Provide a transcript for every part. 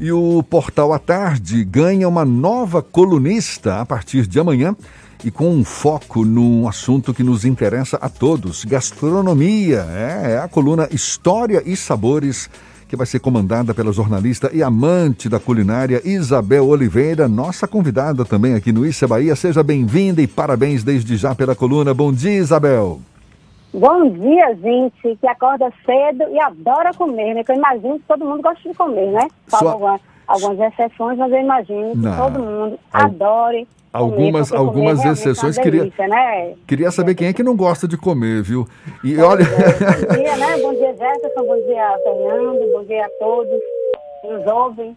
E o Portal à Tarde ganha uma nova colunista a partir de amanhã e com um foco num assunto que nos interessa a todos: gastronomia. É, é a coluna História e Sabores, que vai ser comandada pela jornalista e amante da culinária Isabel Oliveira, nossa convidada também aqui no Issa Bahia. Seja bem-vinda e parabéns desde já pela coluna. Bom dia, Isabel. Bom dia, gente, que acorda cedo e adora comer, né? Que eu imagino que todo mundo gosta de comer, né? Sua... Algumas, algumas exceções, mas eu imagino que todo mundo Al... adore. Algumas, comer, algumas é exceções. É delícia, queria, né? queria saber quem é que não gosta de comer, viu? E bom olha. Dia, bom dia, né? Bom dia, Jefferson. Bom dia, Fernando. Bom dia a todos nos ouvem.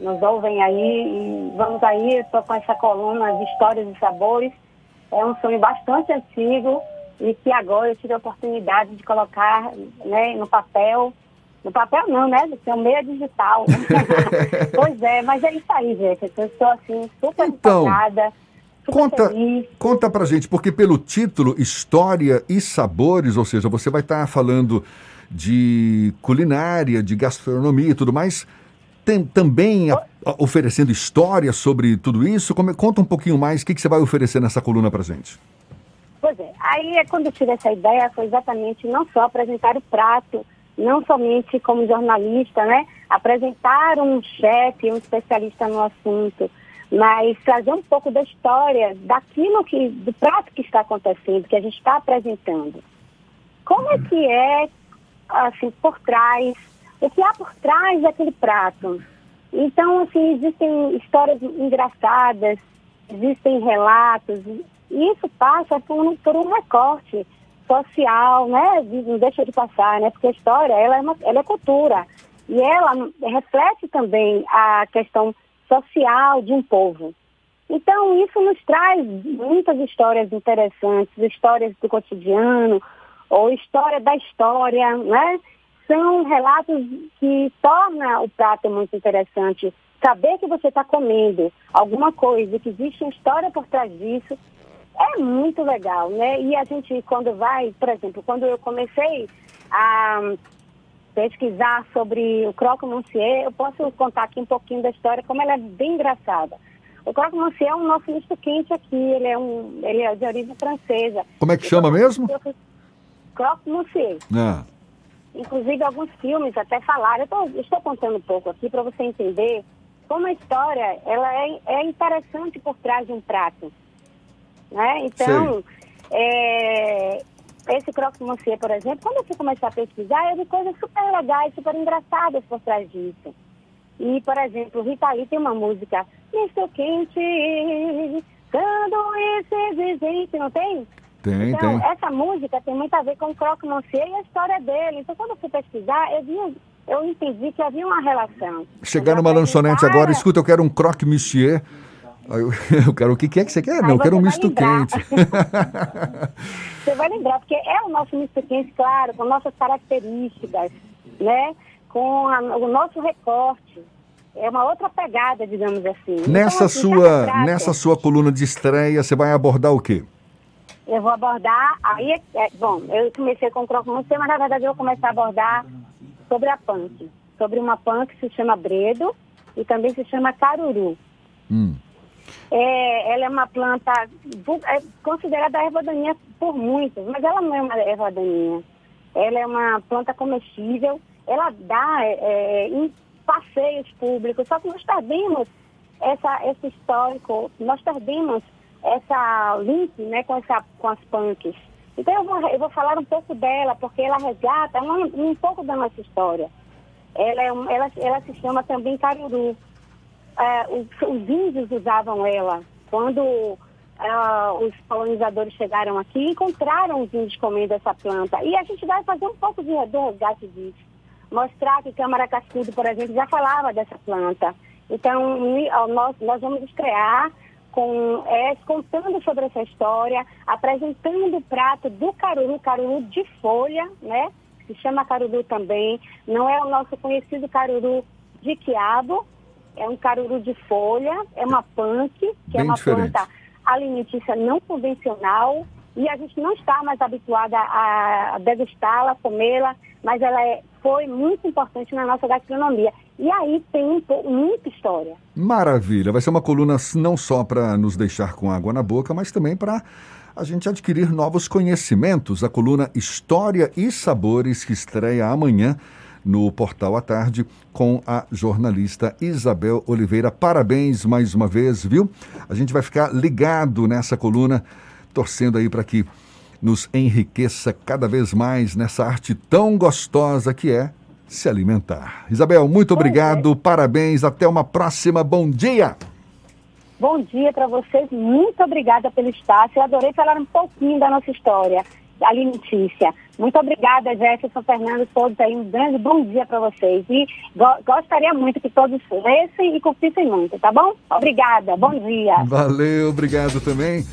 Nos ouvem aí. E vamos aí, estou com essa coluna de histórias e sabores. É um sonho bastante antigo e que agora eu tive a oportunidade de colocar né, no papel. No papel não, né? Do seu meio digital. pois é, mas é isso aí, gente. Eu estou assim, super então, empolgada. Conta, feliz. conta pra gente, porque pelo título História e Sabores, ou seja, você vai estar falando de culinária, de gastronomia e tudo mais, tem, também a, a, oferecendo história sobre tudo isso. Como, conta um pouquinho mais, o que, que você vai oferecer nessa coluna pra gente? Pois é, aí é quando eu tive essa ideia foi exatamente não só apresentar o prato, não somente como jornalista, né? Apresentar um chefe, um especialista no assunto, mas trazer um pouco da história daquilo que, do prato que está acontecendo, que a gente está apresentando. Como é que é, assim, por trás, o que há por trás daquele prato? Então, assim, existem histórias engraçadas, existem relatos, isso passa por um, por um recorte social, né? Não deixa de passar, né? Porque a história, ela é, uma, ela é cultura. E ela reflete também a questão social de um povo. Então, isso nos traz muitas histórias interessantes, histórias do cotidiano, ou história da história, né? São relatos que tornam o prato muito interessante. Saber que você está comendo alguma coisa, que existe uma história por trás disso, é muito legal, né? E a gente, quando vai, por exemplo, quando eu comecei a pesquisar sobre o croque monsieur, eu posso contar aqui um pouquinho da história, como ela é bem engraçada. O croque monsieur é um nosso misto quente aqui, ele é, um, ele é de origem francesa. Como é que chama mesmo? Croque monsieur. Ah. Inclusive, alguns filmes até falaram. Eu tô, estou contando um pouco aqui para você entender como a história ela é, é interessante por trás de um prato. Né? Então, é, esse croque monsieur, por exemplo, quando eu fui começar a pesquisar, eu vi coisas super legais, super engraçadas por trás disso. E, por exemplo, Rita Lee tem uma música, Misto Quente, sanduíche exigente, não tem? Tem, então, tem. essa música tem muito a ver com o croque monsieur e a história dele. Então, quando eu fui pesquisar, eu vi eu entendi que havia uma relação. Chegar numa lanchonete agora, escuta, eu quero um croque eu, eu quero, o que, é que você quer? Não, eu quero um misto quente. você vai lembrar, porque é o nosso misto quente, claro, com nossas características, né? Com a, o nosso recorte. É uma outra pegada, digamos assim. Então, nessa, então, assim, sua, nessa sua coluna de estreia, você vai abordar o quê? Eu vou abordar, aí, é, bom, eu comecei com o croque mas na verdade eu vou começar a abordar sobre a punk. Sobre uma punk que se chama bredo e também se chama caruru. Hum. É, ela é uma planta é considerada erva daninha por muitos, mas ela não é uma erva daninha. Ela é uma planta comestível, ela dá é, é, em passeios públicos, só que nós perdemos essa, esse histórico, nós perdemos essa link né, com, essa, com as punks. Então eu vou, eu vou falar um pouco dela, porque ela resgata um, um pouco da nossa história. Ela, é, ela, ela se chama também caruru os, os, índios usavam ela. Quando é, os colonizadores chegaram aqui, encontraram os índios comendo essa planta. E a gente vai fazer um pouco de, de resgate disso. Mostrar que Câmara Cascudo, por exemplo, já falava dessa planta. Então, nós, nós vamos estrear com, é, contando sobre essa história, apresentando o prato do caruru, caruru de folha, né? Se chama caruru também. Não é o nosso conhecido caruru de quiabo, é um caruru de folha, é uma punk, que é Bem é uma diferente. planta alimentícia não convencional, e a gente não está mais habituada a degustá-la, comê-la, mas ela é, foi muito importante na nossa gastronomia. E aí tem muita história. Maravilha. Vai ser uma coluna não só para nos deixar com água na boca, mas também para a gente adquirir novos conhecimentos. A coluna História e Sabores, que estreia amanhã no Portal à Tarde com a jornalista Isabel Oliveira. Parabéns mais uma vez, viu? A gente vai ficar ligado nessa coluna, torcendo aí para que nos enriqueça cada vez mais nessa arte tão gostosa que é se alimentar. Isabel, muito obrigado, parabéns, até uma próxima, bom dia! Bom dia para vocês, muito obrigada pelo espaço. Eu adorei falar um pouquinho da nossa história alimentícia. Muito obrigada, Jefferson, Fernando, todos aí. Um grande bom dia para vocês. E go gostaria muito que todos lessem e curtissem muito, tá bom? Obrigada, bom dia. Valeu, obrigado também.